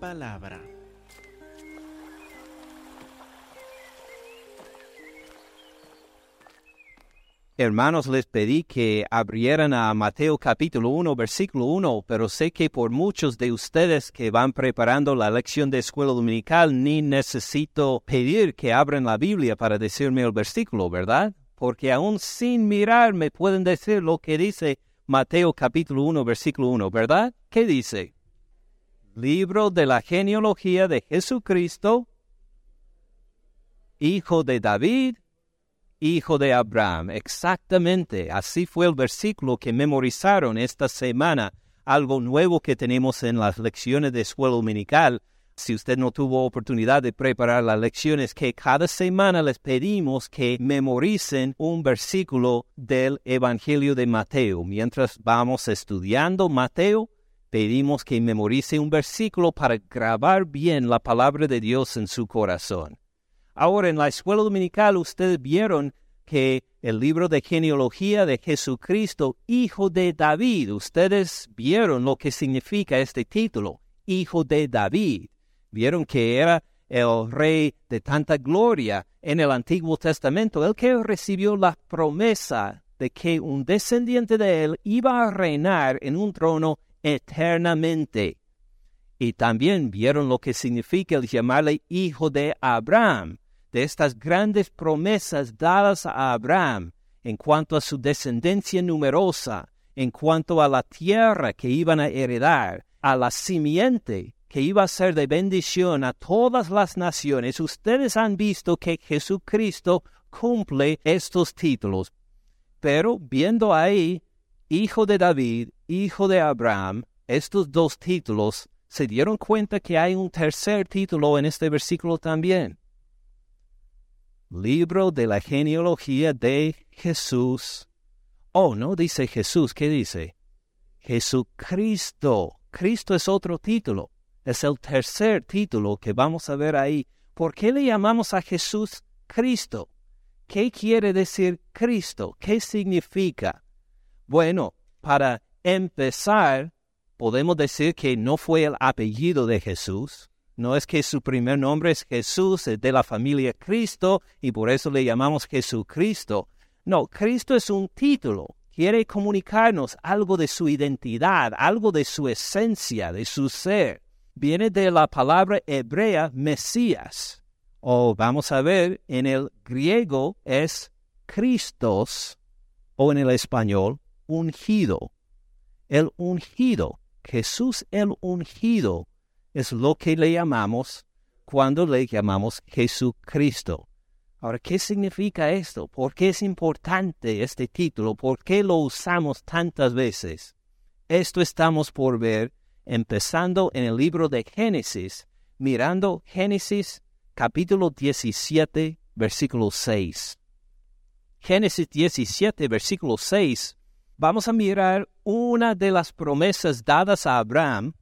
palabra. Hermanos, les pedí que abrieran a Mateo capítulo 1, versículo 1, pero sé que por muchos de ustedes que van preparando la lección de escuela dominical, ni necesito pedir que abran la Biblia para decirme el versículo, ¿verdad? Porque aún sin mirar me pueden decir lo que dice Mateo capítulo 1, versículo 1, ¿verdad? ¿Qué dice? Libro de la genealogía de Jesucristo, hijo de David, hijo de Abraham. Exactamente, así fue el versículo que memorizaron esta semana, algo nuevo que tenemos en las lecciones de escuela dominical. Si usted no tuvo oportunidad de preparar las lecciones, que cada semana les pedimos que memoricen un versículo del Evangelio de Mateo. Mientras vamos estudiando Mateo, pedimos que memorice un versículo para grabar bien la palabra de Dios en su corazón. Ahora, en la escuela dominical ustedes vieron que el libro de genealogía de Jesucristo, hijo de David, ustedes vieron lo que significa este título, hijo de David. Vieron que era el rey de tanta gloria en el Antiguo Testamento, el que recibió la promesa de que un descendiente de él iba a reinar en un trono eternamente. Y también vieron lo que significa el llamarle hijo de Abraham, de estas grandes promesas dadas a Abraham en cuanto a su descendencia numerosa, en cuanto a la tierra que iban a heredar, a la simiente que iba a ser de bendición a todas las naciones, ustedes han visto que Jesucristo cumple estos títulos. Pero viendo ahí, hijo de David, hijo de Abraham, estos dos títulos, se dieron cuenta que hay un tercer título en este versículo también libro de la genealogía de Jesús. Oh, no dice Jesús, ¿qué dice? Jesucristo. Cristo es otro título. Es el tercer título que vamos a ver ahí. ¿Por qué le llamamos a Jesús Cristo? ¿Qué quiere decir Cristo? ¿Qué significa? Bueno, para empezar, podemos decir que no fue el apellido de Jesús, no es que su primer nombre es Jesús, es de la familia Cristo y por eso le llamamos Jesucristo. No, Cristo es un título. Quiere comunicarnos algo de su identidad, algo de su esencia, de su ser. Viene de la palabra hebrea Mesías. O vamos a ver, en el griego es Christos o en el español ungido. El ungido. Jesús el ungido es lo que le llamamos cuando le llamamos Jesucristo. Ahora, ¿qué significa esto? ¿Por qué es importante este título? ¿Por qué lo usamos tantas veces? Esto estamos por ver empezando en el libro de Génesis, mirando Génesis capítulo 17, versículo 6. Génesis 17, versículo 6, vamos a mirar una de las promesas dadas a Abraham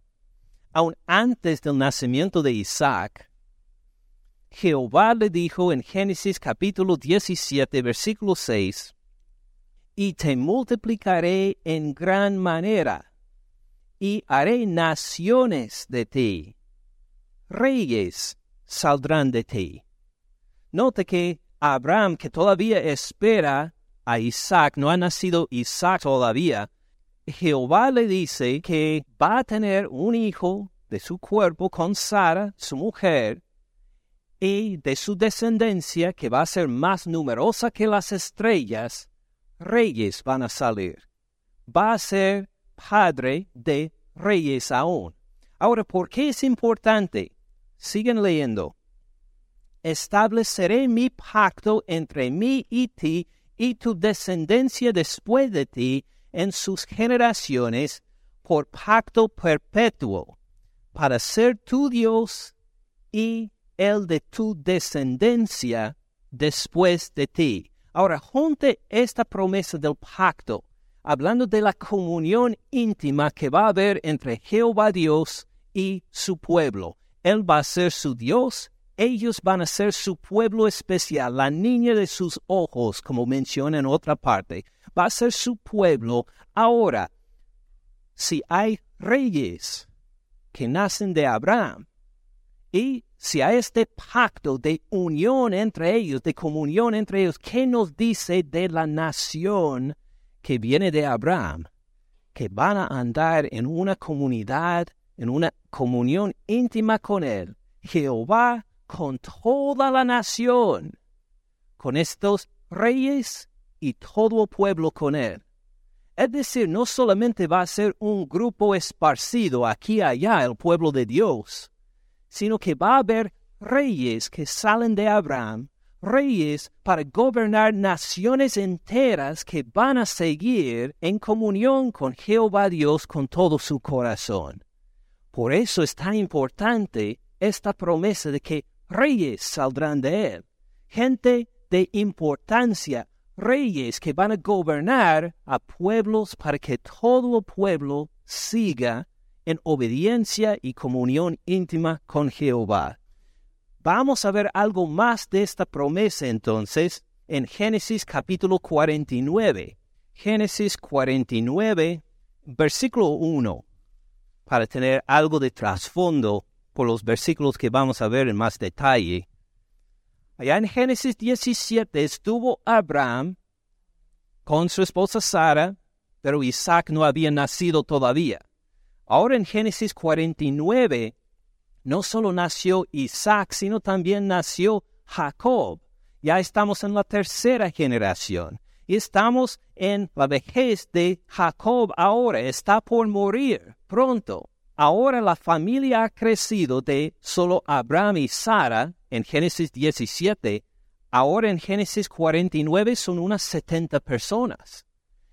aun antes del nacimiento de Isaac, Jehová le dijo en Génesis capítulo 17, versículo 6, y te multiplicaré en gran manera, y haré naciones de ti, reyes saldrán de ti. Note que Abraham, que todavía espera a Isaac, no ha nacido Isaac todavía, Jehová le dice que va a tener un hijo de su cuerpo con Sara, su mujer, y de su descendencia, que va a ser más numerosa que las estrellas, reyes van a salir. Va a ser padre de reyes aún. Ahora, ¿por qué es importante? Siguen leyendo. Estableceré mi pacto entre mí y ti y tu descendencia después de ti en sus generaciones por pacto perpetuo, para ser tu Dios y el de tu descendencia después de ti. Ahora, junte esta promesa del pacto, hablando de la comunión íntima que va a haber entre Jehová Dios y su pueblo. Él va a ser su Dios, ellos van a ser su pueblo especial, la niña de sus ojos, como menciona en otra parte va a ser su pueblo. Ahora, si hay reyes que nacen de Abraham. Y si a este pacto de unión entre ellos, de comunión entre ellos, ¿qué nos dice de la nación que viene de Abraham? Que van a andar en una comunidad, en una comunión íntima con Él. Jehová con toda la nación, con estos reyes y todo pueblo con Él. Es decir, no solamente va a ser un grupo esparcido aquí y allá el pueblo de Dios, sino que va a haber reyes que salen de Abraham, reyes para gobernar naciones enteras que van a seguir en comunión con Jehová Dios con todo su corazón. Por eso es tan importante esta promesa de que reyes saldrán de él, gente de importancia, reyes que van a gobernar a pueblos para que todo el pueblo siga en obediencia y comunión íntima con Jehová. Vamos a ver algo más de esta promesa entonces en Génesis capítulo 49. Génesis 49, versículo 1, para tener algo de trasfondo los versículos que vamos a ver en más detalle. Allá en Génesis 17 estuvo Abraham con su esposa Sara, pero Isaac no había nacido todavía. Ahora en Génesis 49, no solo nació Isaac, sino también nació Jacob. Ya estamos en la tercera generación y estamos en la vejez de Jacob ahora. Está por morir pronto. Ahora la familia ha crecido de solo Abraham y Sara en Génesis 17. Ahora en Génesis 49 son unas 70 personas.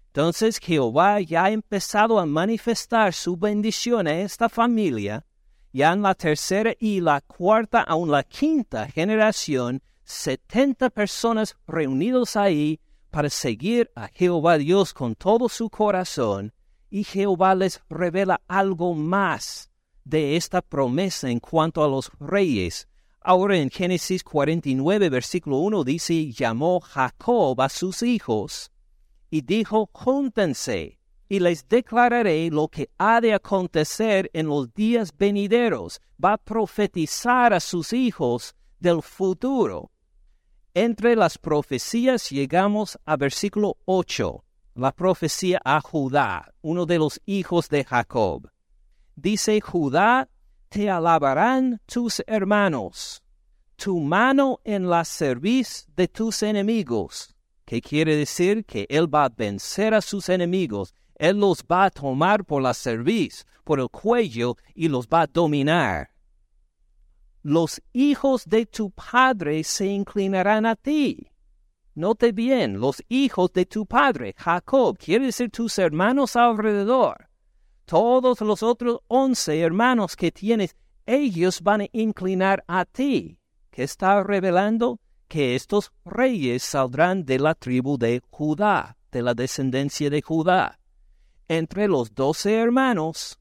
Entonces Jehová ya ha empezado a manifestar su bendición a esta familia, ya en la tercera y la cuarta, aún la quinta generación, setenta personas reunidos ahí para seguir a Jehová Dios con todo su corazón, y Jehová les revela algo más de esta promesa en cuanto a los reyes. Ahora en Génesis 49, versículo 1 dice, llamó Jacob a sus hijos y dijo, júntense, y les declararé lo que ha de acontecer en los días venideros. Va a profetizar a sus hijos del futuro. Entre las profecías llegamos a versículo 8, la profecía a Judá, uno de los hijos de Jacob. Dice Judá, te alabarán tus hermanos, tu mano en la cerviz de tus enemigos ¿Qué quiere decir? Que Él va a vencer a sus enemigos, Él los va a tomar por la cerviz, por el cuello y los va a dominar. Los hijos de tu padre se inclinarán a ti. Note bien, los hijos de tu padre, Jacob, quiere decir tus hermanos alrededor. Todos los otros once hermanos que tienes, ellos van a inclinar a ti. ¿Qué está revelando? que estos reyes saldrán de la tribu de Judá, de la descendencia de Judá. Entre los doce hermanos,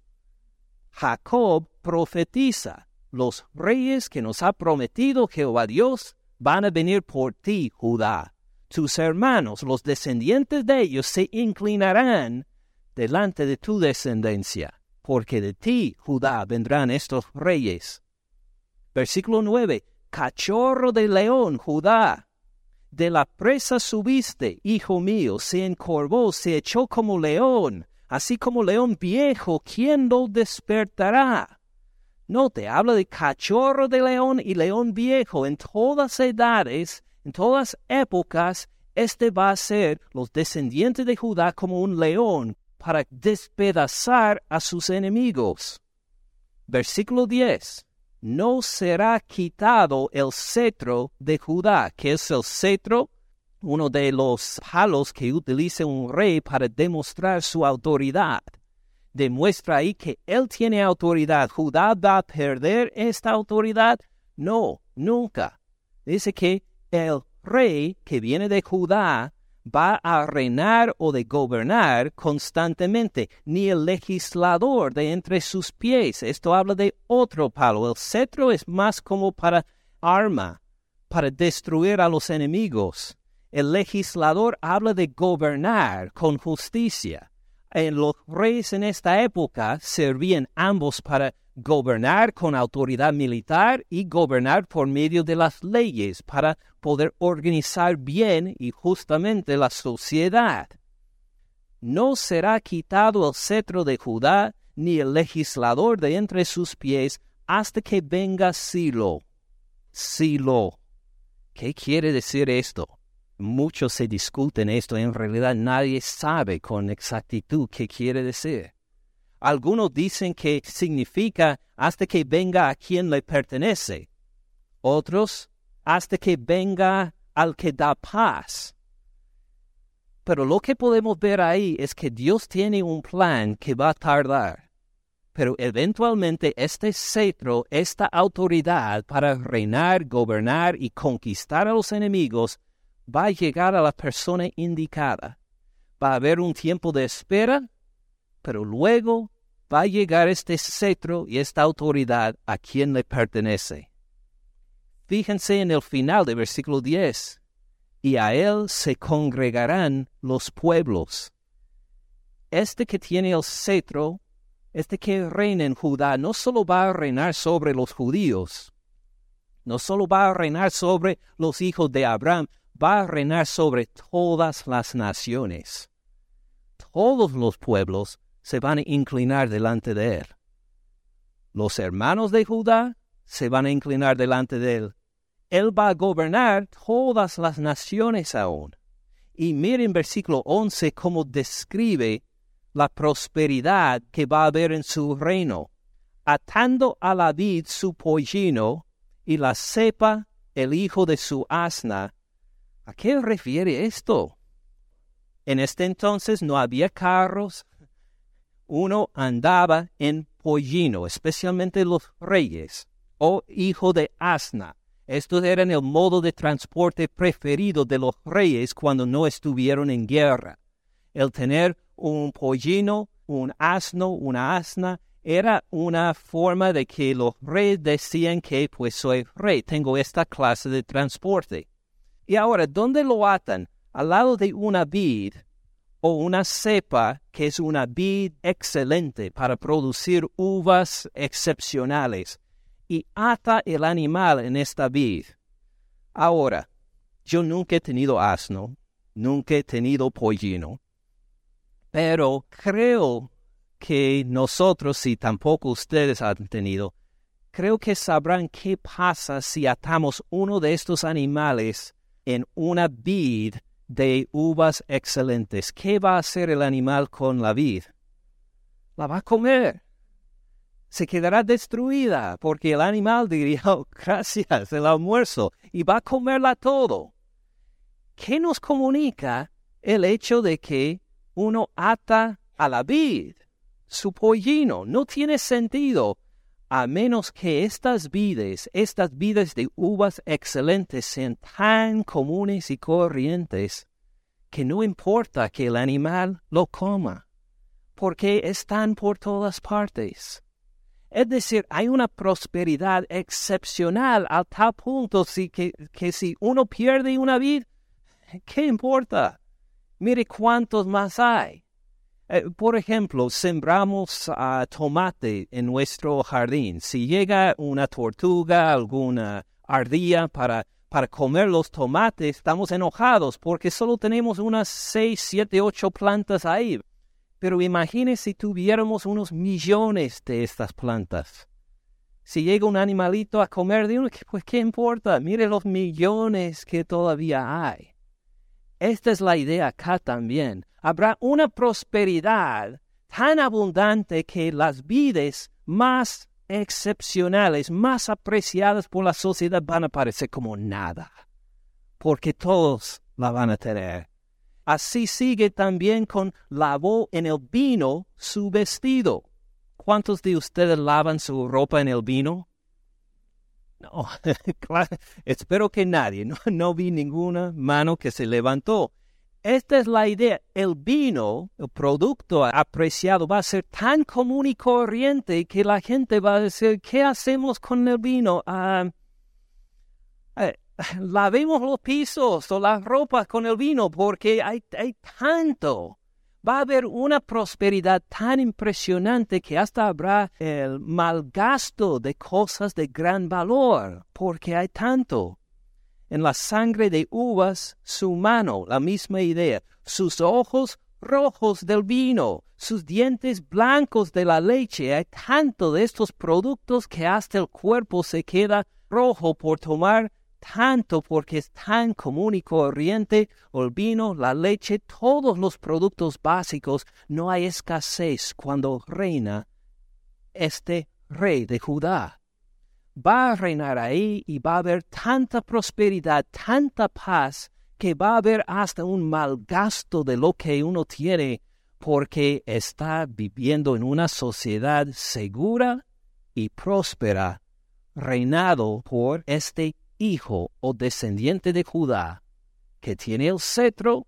Jacob profetiza, los reyes que nos ha prometido Jehová Dios van a venir por ti, Judá. Tus hermanos, los descendientes de ellos, se inclinarán delante de tu descendencia, porque de ti, Judá, vendrán estos reyes. Versículo 9 cachorro de león, Judá. De la presa subiste, hijo mío, se encorvó, se echó como león, así como león viejo, ¿quién lo despertará? No te habla de cachorro de león y león viejo en todas edades, en todas épocas, este va a ser los descendientes de Judá como un león para despedazar a sus enemigos. Versículo 10 no será quitado el cetro de Judá, que es el cetro, uno de los palos que utiliza un rey para demostrar su autoridad. Demuestra ahí que él tiene autoridad. ¿Judá va a perder esta autoridad? No, nunca. Dice que el rey que viene de Judá va a reinar o de gobernar constantemente, ni el legislador de entre sus pies. Esto habla de otro palo. El cetro es más como para arma, para destruir a los enemigos. El legislador habla de gobernar con justicia. En los reyes en esta época servían ambos para gobernar con autoridad militar y gobernar por medio de las leyes para poder organizar bien y justamente la sociedad. No será quitado el cetro de Judá ni el legislador de entre sus pies hasta que venga Silo. Silo. ¿Qué quiere decir esto? Muchos se discuten esto, en realidad nadie sabe con exactitud qué quiere decir. Algunos dicen que significa hasta que venga a quien le pertenece. Otros, hasta que venga al que da paz. Pero lo que podemos ver ahí es que Dios tiene un plan que va a tardar. Pero eventualmente este cetro, esta autoridad para reinar, gobernar y conquistar a los enemigos, va a llegar a la persona indicada. Va a haber un tiempo de espera, pero luego va a llegar este cetro y esta autoridad a quien le pertenece. Fíjense en el final del versículo 10. Y a él se congregarán los pueblos. Este que tiene el cetro, este que reina en Judá, no solo va a reinar sobre los judíos, no solo va a reinar sobre los hijos de Abraham, va a reinar sobre todas las naciones. Todos los pueblos se van a inclinar delante de él. Los hermanos de Judá se van a inclinar delante de él. Él va a gobernar todas las naciones aún. Y miren versículo 11 cómo describe la prosperidad que va a haber en su reino, atando a la vid su pollino y la cepa el hijo de su asna. ¿A qué refiere esto? En este entonces no había carros, uno andaba en pollino, especialmente los reyes, o hijo de asna. Estos eran el modo de transporte preferido de los reyes cuando no estuvieron en guerra. El tener un pollino, un asno, una asna, era una forma de que los reyes decían que pues soy rey, tengo esta clase de transporte. Y ahora, ¿dónde lo atan? Al lado de una vid o una cepa que es una vid excelente para producir uvas excepcionales y ata el animal en esta vid. Ahora, yo nunca he tenido asno, nunca he tenido pollino, pero creo que nosotros, y tampoco ustedes han tenido, creo que sabrán qué pasa si atamos uno de estos animales en una vid de uvas excelentes. ¿Qué va a hacer el animal con la vid? La va a comer. Se quedará destruida porque el animal diría, oh, gracias, el almuerzo, y va a comerla todo. ¿Qué nos comunica el hecho de que uno ata a la vid su pollino? No tiene sentido a menos que estas vides, estas vides de uvas excelentes sean tan comunes y corrientes, que no importa que el animal lo coma, porque están por todas partes. Es decir, hay una prosperidad excepcional al tal punto que, que si uno pierde una vid, ¿qué importa? Mire cuántos más hay. Eh, por ejemplo, sembramos uh, tomate en nuestro jardín. Si llega una tortuga, alguna ardilla para, para comer los tomates, estamos enojados porque solo tenemos unas seis, siete, ocho plantas ahí. Pero imagine si tuviéramos unos millones de estas plantas. Si llega un animalito a comer de uno, pues qué importa, mire los millones que todavía hay. Esta es la idea acá también habrá una prosperidad tan abundante que las vides más excepcionales, más apreciadas por la sociedad van a parecer como nada, porque todos la van a tener. Así sigue también con lavó en el vino su vestido. ¿Cuántos de ustedes lavan su ropa en el vino? No, espero que nadie, no vi ninguna mano que se levantó. Esta es la idea. El vino, el producto apreciado, va a ser tan común y corriente que la gente va a decir, ¿qué hacemos con el vino? Uh, lavemos los pisos o las ropas con el vino porque hay, hay tanto. Va a haber una prosperidad tan impresionante que hasta habrá el malgasto de cosas de gran valor, porque hay tanto. En la sangre de uvas, su mano, la misma idea, sus ojos rojos del vino, sus dientes blancos de la leche. Hay tanto de estos productos que hasta el cuerpo se queda rojo por tomar tanto porque es tan común y corriente, el vino, la leche, todos los productos básicos, no hay escasez cuando reina este rey de Judá. Va a reinar ahí y va a haber tanta prosperidad, tanta paz, que va a haber hasta un mal gasto de lo que uno tiene porque está viviendo en una sociedad segura y próspera, reinado por este hijo o descendiente de Judá, que tiene el cetro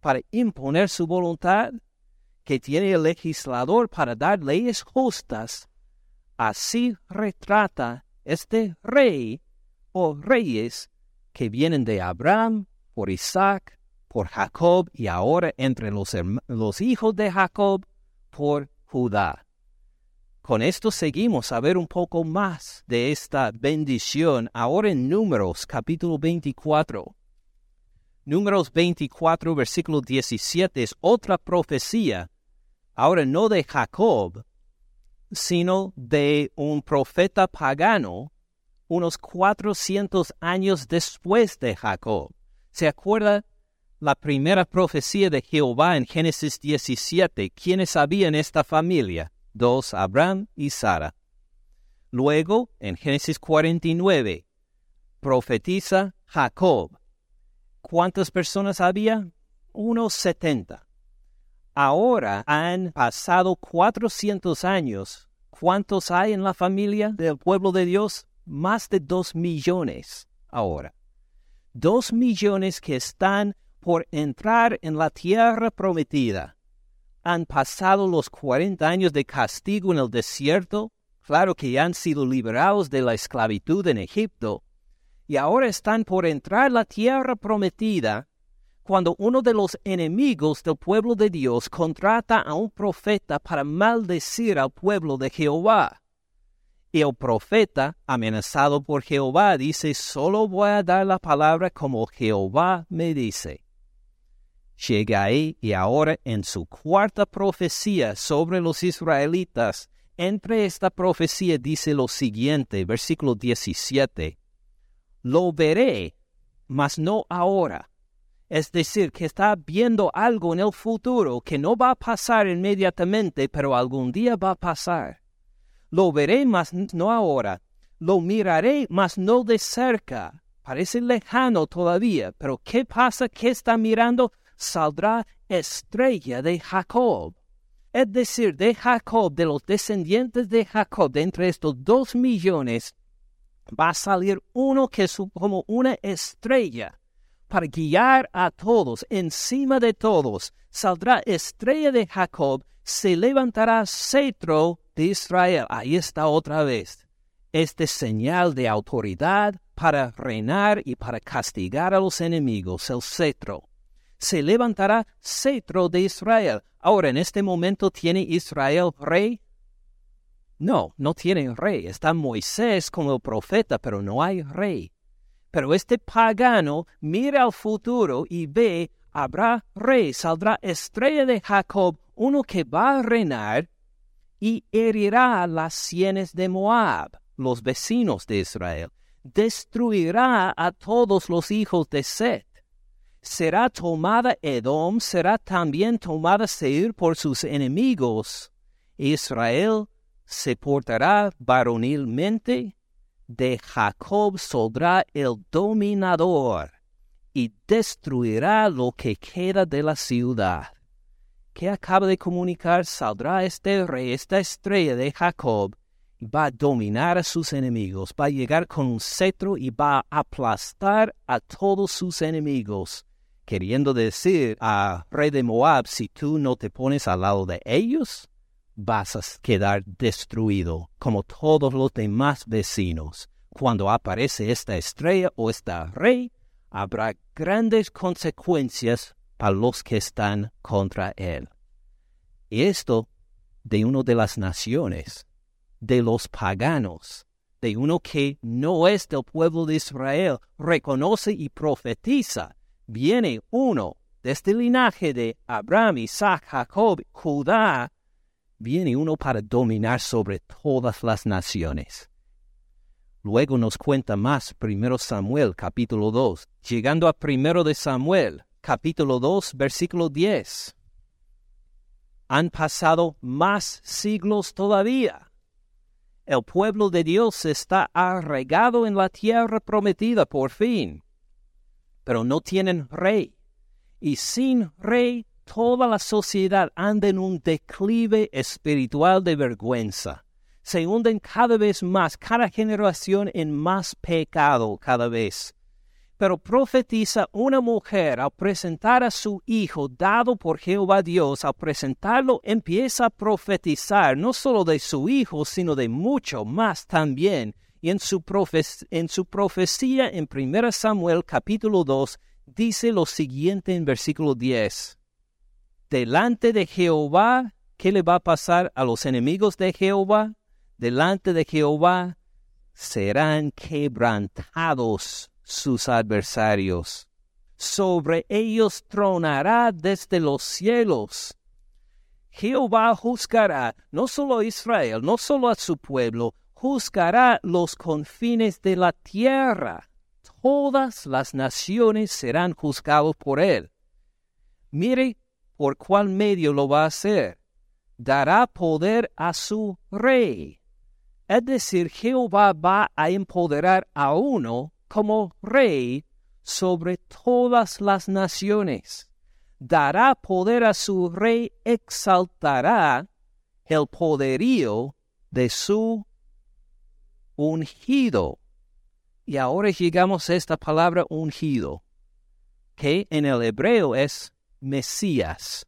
para imponer su voluntad, que tiene el legislador para dar leyes justas, así retrata este rey o reyes que vienen de Abraham, por Isaac, por Jacob y ahora entre los, hijos de Jacob, por Judá. Con esto seguimos a ver un poco más de esta bendición ahora en Números capítulo 24. Números 24 versículo 17 es otra profecía, ahora no de Jacob, sino de un profeta pagano unos 400 años después de Jacob. ¿Se acuerda la primera profecía de Jehová en Génesis 17? ¿Quiénes habían esta familia? dos Abraham y Sara. Luego, en Génesis 49, profetiza Jacob. ¿Cuántas personas había? Unos setenta. Ahora han pasado cuatrocientos años. ¿Cuántos hay en la familia del pueblo de Dios? Más de dos millones ahora. Dos millones que están por entrar en la tierra prometida han pasado los cuarenta años de castigo en el desierto, claro que han sido liberados de la esclavitud en Egipto, y ahora están por entrar la tierra prometida, cuando uno de los enemigos del pueblo de Dios contrata a un profeta para maldecir al pueblo de Jehová. Y el profeta, amenazado por Jehová, dice, solo voy a dar la palabra como Jehová me dice llega ahí y ahora en su cuarta profecía sobre los israelitas, entre esta profecía dice lo siguiente, versículo 17, lo veré, mas no ahora. Es decir, que está viendo algo en el futuro que no va a pasar inmediatamente, pero algún día va a pasar. Lo veré, mas no ahora. Lo miraré, mas no de cerca. Parece lejano todavía, pero ¿qué pasa? ¿Qué está mirando? saldrá estrella de Jacob. Es decir, de Jacob, de los descendientes de Jacob, de entre estos dos millones, va a salir uno que es como una estrella para guiar a todos, encima de todos. Saldrá estrella de Jacob, se levantará cetro de Israel. Ahí está otra vez. Este señal de autoridad para reinar y para castigar a los enemigos, el cetro se levantará cetro de Israel. Ahora, en este momento, ¿tiene Israel rey? No, no tiene rey. Está Moisés como profeta, pero no hay rey. Pero este pagano mira al futuro y ve, habrá rey, saldrá estrella de Jacob, uno que va a reinar y herirá las sienes de Moab, los vecinos de Israel. Destruirá a todos los hijos de Seth será tomada Edom, será también tomada Seir por sus enemigos. Israel se portará varonilmente, de Jacob saldrá el dominador y destruirá lo que queda de la ciudad. Que acaba de comunicar, saldrá este rey, esta estrella de Jacob, y va a dominar a sus enemigos, va a llegar con un cetro y va a aplastar a todos sus enemigos queriendo decir a rey de Moab, si tú no te pones al lado de ellos, vas a quedar destruido como todos los demás vecinos. Cuando aparece esta estrella o esta rey, habrá grandes consecuencias para los que están contra él. Esto de uno de las naciones, de los paganos, de uno que no es del pueblo de Israel, reconoce y profetiza. Viene uno de este linaje de Abraham, Isaac, Jacob, Judá, viene uno para dominar sobre todas las naciones. Luego nos cuenta más primero Samuel capítulo 2, llegando a primero de Samuel capítulo 2 versículo 10. Han pasado más siglos todavía. El pueblo de Dios está arraigado en la tierra prometida por fin, pero no tienen rey y sin rey toda la sociedad anda en un declive espiritual de vergüenza. Se hunden cada vez más, cada generación en más pecado cada vez. Pero profetiza una mujer al presentar a su hijo dado por Jehová Dios, al presentarlo empieza a profetizar no solo de su hijo, sino de mucho más también. Y en su, en su profecía en 1 Samuel capítulo 2 dice lo siguiente en versículo 10. Delante de Jehová, ¿qué le va a pasar a los enemigos de Jehová? Delante de Jehová serán quebrantados sus adversarios. Sobre ellos tronará desde los cielos. Jehová juzgará no solo a Israel, no solo a su pueblo, juzgará los confines de la tierra todas las naciones serán juzgados por él. Mire por cuál medio lo va a hacer. Dará poder a su rey. Es decir, Jehová va a empoderar a uno como rey sobre todas las naciones. Dará poder a su rey, exaltará el poderío de su ungido. Y ahora llegamos a esta palabra ungido, que en el hebreo es Mesías,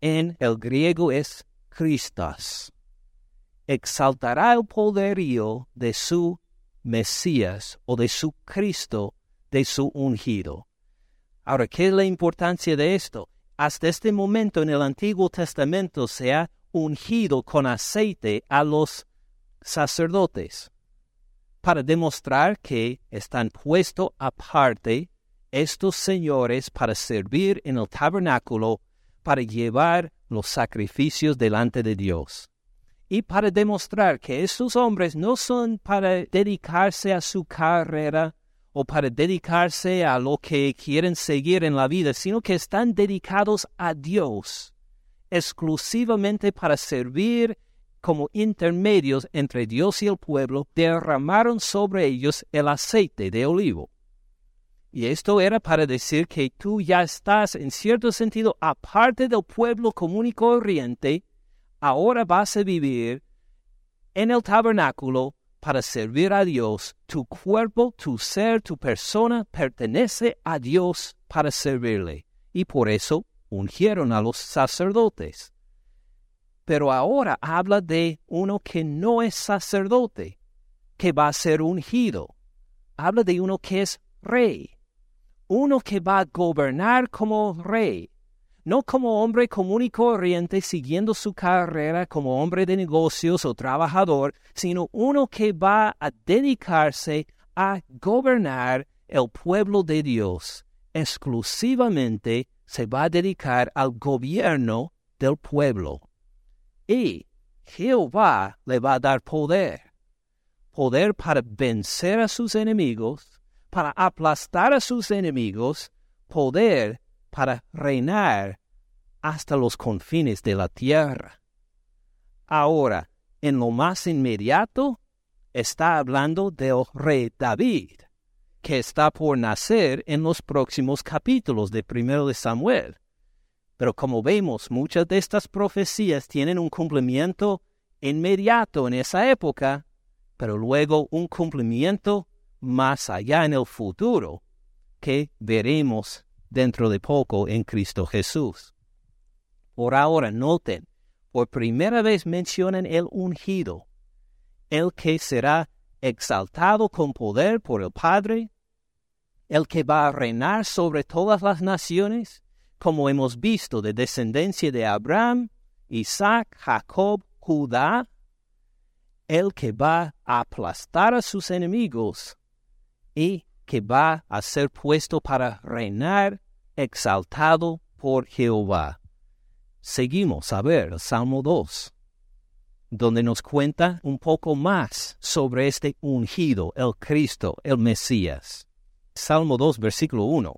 en el griego es Christos. Exaltará el poderío de su Mesías o de su Cristo, de su ungido. Ahora, ¿qué es la importancia de esto? Hasta este momento en el Antiguo Testamento se ha ungido con aceite a los sacerdotes para demostrar que están puestos aparte estos señores para servir en el tabernáculo, para llevar los sacrificios delante de Dios. Y para demostrar que estos hombres no son para dedicarse a su carrera o para dedicarse a lo que quieren seguir en la vida, sino que están dedicados a Dios, exclusivamente para servir como intermedios entre Dios y el pueblo, derramaron sobre ellos el aceite de olivo. Y esto era para decir que tú ya estás, en cierto sentido, aparte del pueblo común y corriente, ahora vas a vivir en el tabernáculo para servir a Dios. Tu cuerpo, tu ser, tu persona pertenece a Dios para servirle. Y por eso ungieron a los sacerdotes pero ahora habla de uno que no es sacerdote, que va a ser ungido. Habla de uno que es rey, uno que va a gobernar como rey, no como hombre común y corriente siguiendo su carrera como hombre de negocios o trabajador, sino uno que va a dedicarse a gobernar el pueblo de Dios. Exclusivamente se va a dedicar al gobierno del pueblo y Jehová le va a dar poder. Poder para vencer a sus enemigos, para aplastar a sus enemigos, poder para reinar hasta los confines de la tierra. Ahora, en lo más inmediato, está hablando del rey David, que está por nacer en los próximos capítulos de primero de Samuel. Pero como vemos, muchas de estas profecías tienen un cumplimiento inmediato en esa época, pero luego un cumplimiento más allá en el futuro, que veremos dentro de poco en Cristo Jesús. Por ahora, noten, por primera vez mencionan el ungido, el que será exaltado con poder por el Padre, el que va a reinar sobre todas las naciones, como hemos visto, de descendencia de Abraham Isaac, Jacob, Judá, el que va a aplastar a sus enemigos y que va a ser puesto para reinar exaltado por Jehová. Seguimos a ver el Salmo 2, donde nos cuenta un poco más sobre este ungido, el Cristo, el Mesías. Salmo 2, versículo 1.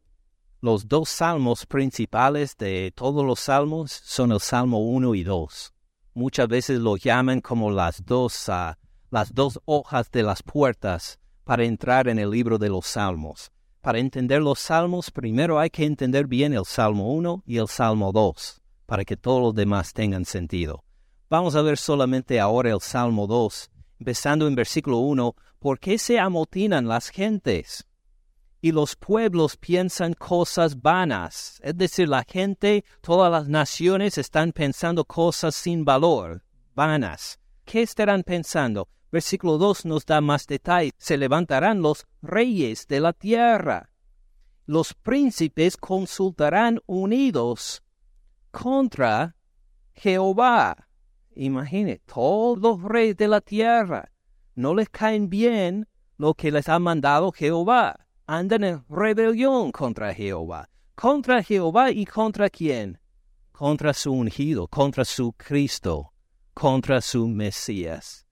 Los dos salmos principales de todos los salmos son el Salmo 1 y 2. Muchas veces lo llaman como las dos, ah, las dos hojas de las puertas para entrar en el libro de los salmos. Para entender los salmos, primero hay que entender bien el Salmo 1 y el Salmo 2 para que todos los demás tengan sentido. Vamos a ver solamente ahora el Salmo 2, empezando en versículo 1, ¿por qué se amotinan las gentes? Y los pueblos piensan cosas vanas, es decir, la gente, todas las naciones están pensando cosas sin valor, vanas. ¿Qué estarán pensando? Versículo 2 nos da más detalle. Se levantarán los reyes de la tierra. Los príncipes consultarán unidos contra Jehová. Imagine, todos los reyes de la tierra no les caen bien lo que les ha mandado Jehová. Andan en rebelión contra Jehová. Contra Jehová y contra quién? Contra su ungido, contra su Cristo, contra su Mesías.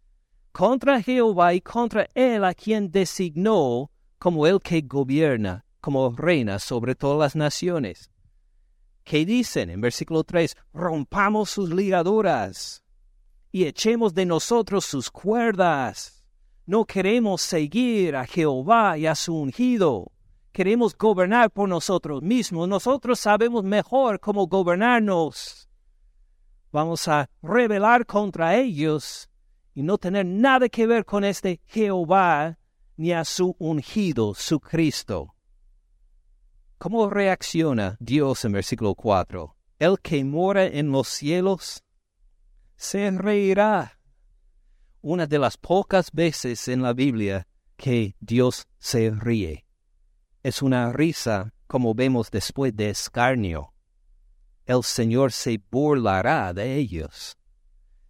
Contra Jehová y contra él a quien designó como el que gobierna, como reina sobre todas las naciones. ¿Qué dicen en versículo 3? Rompamos sus ligaduras y echemos de nosotros sus cuerdas. No queremos seguir a Jehová y a su ungido. Queremos gobernar por nosotros mismos. Nosotros sabemos mejor cómo gobernarnos. Vamos a rebelar contra ellos y no tener nada que ver con este Jehová ni a su ungido, su Cristo. ¿Cómo reacciona Dios en versículo 4? El que mora en los cielos se reirá. Una de las pocas veces en la Biblia que Dios se ríe. Es una risa como vemos después de escarnio. El Señor se burlará de ellos.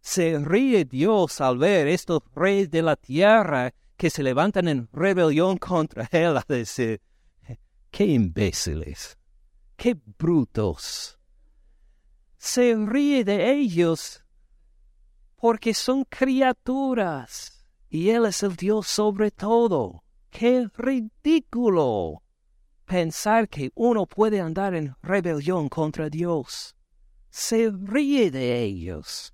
Se ríe Dios al ver estos reyes de la tierra que se levantan en rebelión contra Él a decir, qué imbéciles, qué brutos. Se ríe de ellos porque son criaturas y Él es el Dios sobre todo. ¡Qué ridículo! Pensar que uno puede andar en rebelión contra Dios. Se ríe de ellos.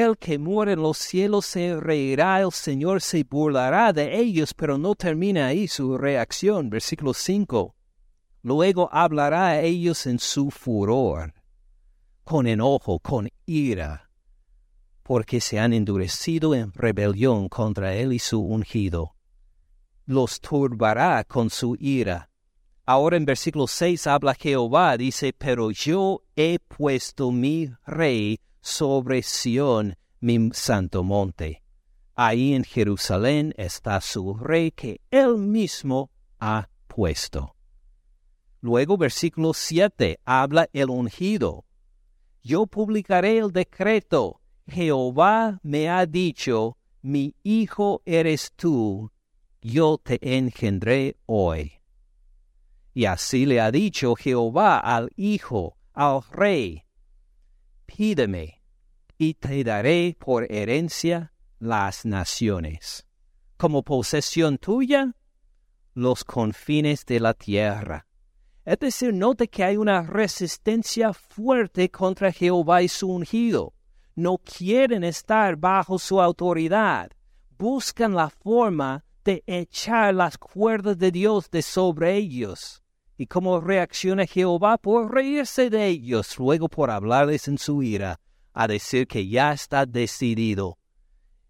El que muere en los cielos se reirá, el Señor se burlará de ellos, pero no termina ahí su reacción. Versículo 5. Luego hablará a ellos en su furor, con enojo, con ira, porque se han endurecido en rebelión contra él y su ungido. Los turbará con su ira. Ahora en versículo 6 habla Jehová, dice, pero yo he puesto mi rey sobre Sión, mi santo monte. Ahí en Jerusalén está su rey que él mismo ha puesto. Luego versículo 7 habla el ungido. Yo publicaré el decreto. Jehová me ha dicho, mi hijo eres tú, yo te engendré hoy. Y así le ha dicho Jehová al hijo, al rey, pídeme, y te daré por herencia las naciones. Como posesión tuya, los confines de la tierra. Es decir, note que hay una resistencia fuerte contra Jehová y su ungido. No quieren estar bajo su autoridad. Buscan la forma de echar las cuerdas de Dios de sobre ellos. ¿Y cómo reacciona Jehová? Por reírse de ellos, luego por hablarles en su ira, a decir que ya está decidido.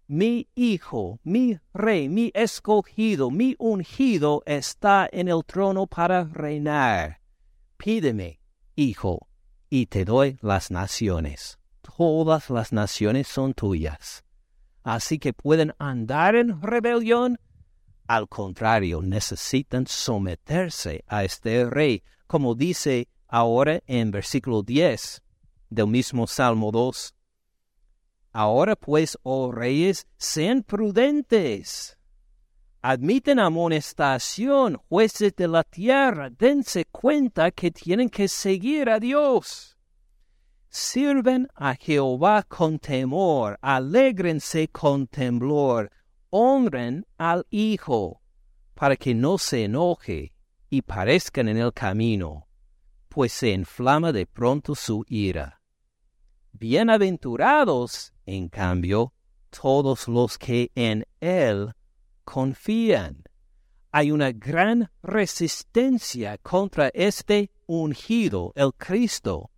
Mi hijo, mi rey, mi escogido, mi ungido está en el trono para reinar. Pídeme, hijo, y te doy las naciones. Todas las naciones son tuyas. Así que pueden andar en rebelión al contrario, necesitan someterse a este rey, como dice ahora en versículo 10. del mismo Salmo 2. Ahora pues, oh reyes, sean prudentes. Admiten amonestación, jueces de la tierra, dense cuenta que tienen que seguir a Dios. Sirven a Jehová con temor, alégrense con temblor, honren al Hijo, para que no se enoje y parezcan en el camino, pues se inflama de pronto su ira. Bienaventurados, en cambio, todos los que en Él confían. Hay una gran resistencia contra este ungido, el Cristo.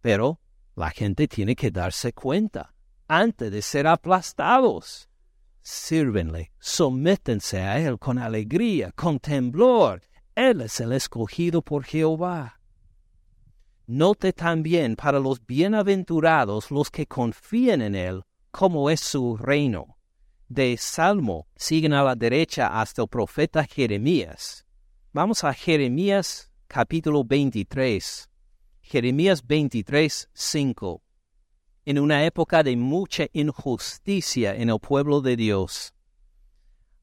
Pero la gente tiene que darse cuenta antes de ser aplastados. Sírvenle, sométense a Él con alegría, con temblor. Él es el escogido por Jehová. Note también para los bienaventurados los que confían en Él, cómo es su reino de Salmo siguen a la derecha hasta el profeta Jeremías. Vamos a Jeremías capítulo 23. Jeremías 23, 5. En una época de mucha injusticia en el pueblo de Dios.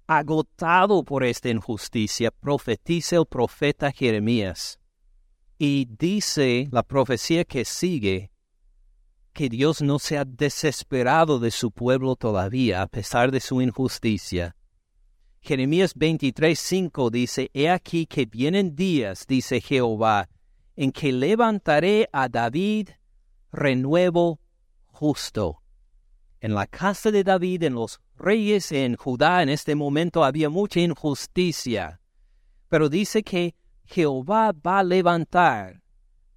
Agotado por esta injusticia, profetiza el profeta Jeremías. Y dice la profecía que sigue, que Dios no se ha desesperado de su pueblo todavía a pesar de su injusticia. Jeremías 23:5 dice, He aquí que vienen días, dice Jehová, en que levantaré a David renuevo justo. En la casa de David, en los reyes en Judá, en este momento había mucha injusticia. Pero dice que Jehová va a levantar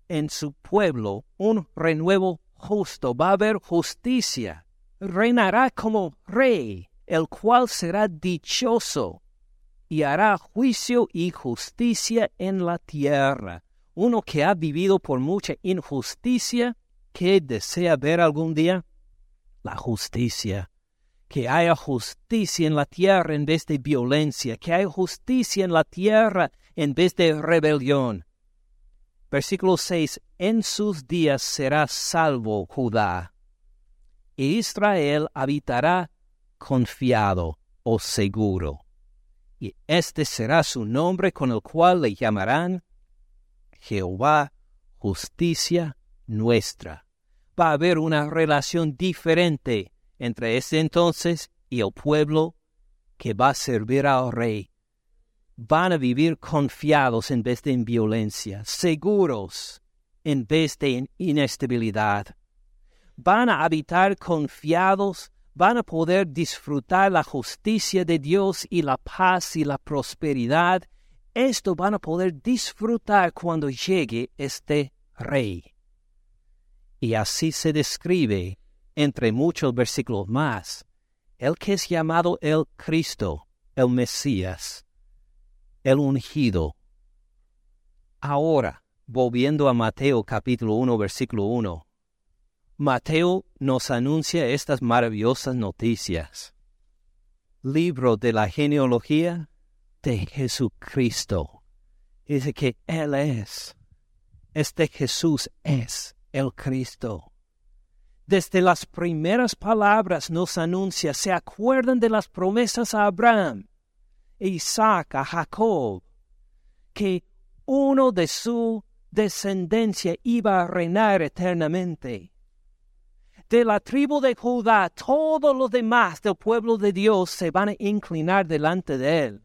en su pueblo un renuevo justo, va a haber justicia. Reinará como rey, el cual será dichoso y hará juicio y justicia en la tierra. Uno que ha vivido por mucha injusticia, que desea ver algún día la justicia. Que haya justicia en la tierra en vez de violencia, que haya justicia en la tierra en vez de rebelión. Versículo 6. En sus días será salvo Judá, e Israel habitará confiado o seguro. Y este será su nombre con el cual le llamarán Jehová, justicia nuestra. Va a haber una relación diferente entre ese entonces y el pueblo que va a servir al rey van a vivir confiados en vez de en violencia, seguros en vez de en inestabilidad. Van a habitar confiados, van a poder disfrutar la justicia de Dios y la paz y la prosperidad. Esto van a poder disfrutar cuando llegue este rey. Y así se describe, entre muchos versículos más, el que es llamado el Cristo, el Mesías el ungido. Ahora, volviendo a Mateo capítulo 1, versículo 1, Mateo nos anuncia estas maravillosas noticias. Libro de la genealogía de Jesucristo. Dice que Él es. Este Jesús es el Cristo. Desde las primeras palabras nos anuncia, se acuerdan de las promesas a Abraham, Isaac, a Jacob, que uno de su descendencia iba a reinar eternamente. De la tribu de Judá, todos los demás del pueblo de Dios se van a inclinar delante de él.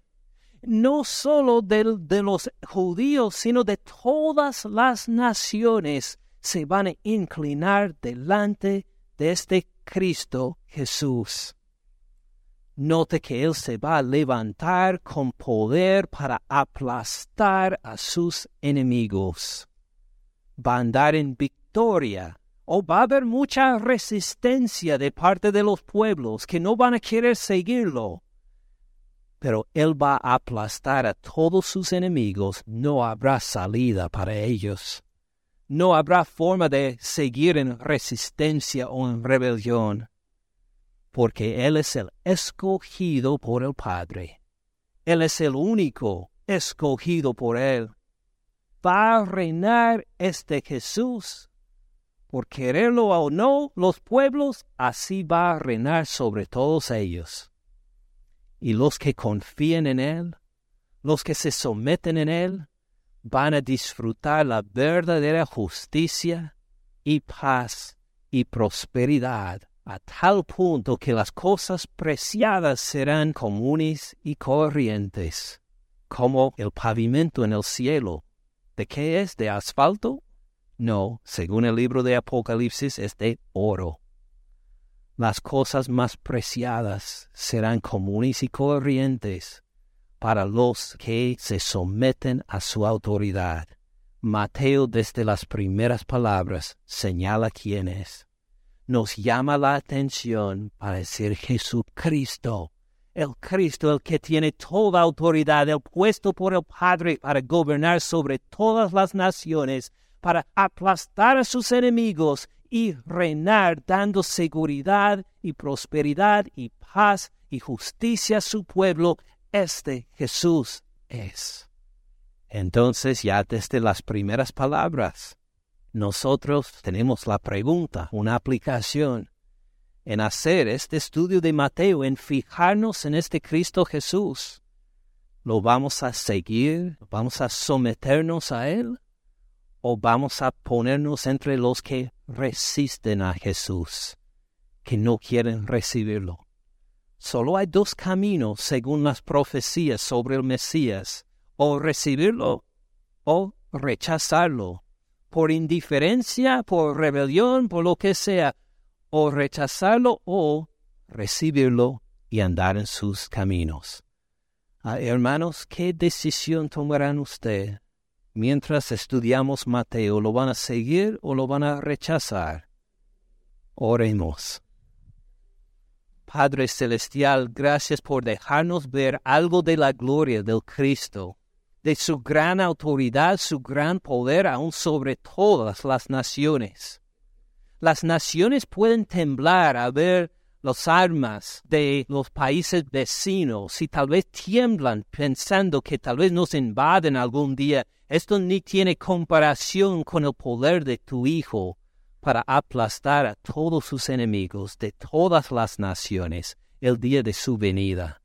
No solo de, de los judíos, sino de todas las naciones se van a inclinar delante de este Cristo Jesús. Note que Él se va a levantar con poder para aplastar a sus enemigos. Va a andar en victoria o va a haber mucha resistencia de parte de los pueblos que no van a querer seguirlo. Pero Él va a aplastar a todos sus enemigos, no habrá salida para ellos. No habrá forma de seguir en resistencia o en rebelión porque Él es el escogido por el Padre. Él es el único escogido por Él. Va a reinar este Jesús por quererlo o no, los pueblos, así va a reinar sobre todos ellos. Y los que confían en Él, los que se someten en Él, van a disfrutar la verdadera justicia y paz y prosperidad a tal punto que las cosas preciadas serán comunes y corrientes, como el pavimento en el cielo. ¿De qué es? ¿De asfalto? No, según el libro de Apocalipsis, es de oro. Las cosas más preciadas serán comunes y corrientes para los que se someten a su autoridad. Mateo desde las primeras palabras señala quién es. Nos llama la atención para decir Jesucristo, el Cristo, el que tiene toda autoridad, el puesto por el Padre para gobernar sobre todas las naciones, para aplastar a sus enemigos y reinar dando seguridad y prosperidad y paz y justicia a su pueblo. Este Jesús es. Entonces ya desde las primeras palabras, nosotros tenemos la pregunta, una aplicación en hacer este estudio de Mateo, en fijarnos en este Cristo Jesús. ¿Lo vamos a seguir? ¿Vamos a someternos a Él? ¿O vamos a ponernos entre los que resisten a Jesús, que no quieren recibirlo? Solo hay dos caminos según las profecías sobre el Mesías o recibirlo o rechazarlo, por indiferencia, por rebelión, por lo que sea, o rechazarlo o recibirlo y andar en sus caminos. Ah, hermanos, ¿qué decisión tomarán ustedes mientras estudiamos Mateo? ¿Lo van a seguir o lo van a rechazar? Oremos. Padre Celestial, gracias por dejarnos ver algo de la gloria del Cristo de su gran autoridad, su gran poder aún sobre todas las naciones. Las naciones pueden temblar a ver las armas de los países vecinos y tal vez tiemblan pensando que tal vez nos invaden algún día. Esto ni tiene comparación con el poder de tu Hijo para aplastar a todos sus enemigos de todas las naciones el día de su venida.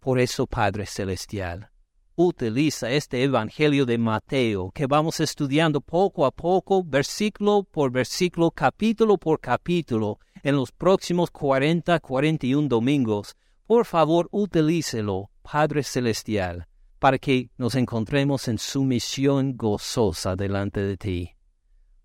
Por eso, Padre Celestial, utiliza este Evangelio de Mateo que vamos estudiando poco a poco, versículo por versículo, capítulo por capítulo, en los próximos 40, 41 domingos. Por favor, utilícelo, Padre Celestial, para que nos encontremos en su misión gozosa delante de ti,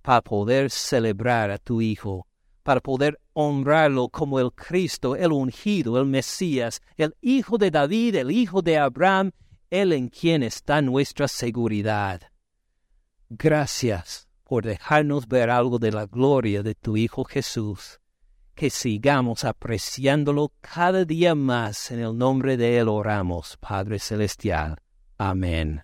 para poder celebrar a tu Hijo, para poder honrarlo como el Cristo, el ungido, el Mesías, el Hijo de David, el Hijo de Abraham, él en quien está nuestra seguridad. Gracias por dejarnos ver algo de la gloria de tu Hijo Jesús, que sigamos apreciándolo cada día más. En el nombre de Él oramos, Padre Celestial. Amén.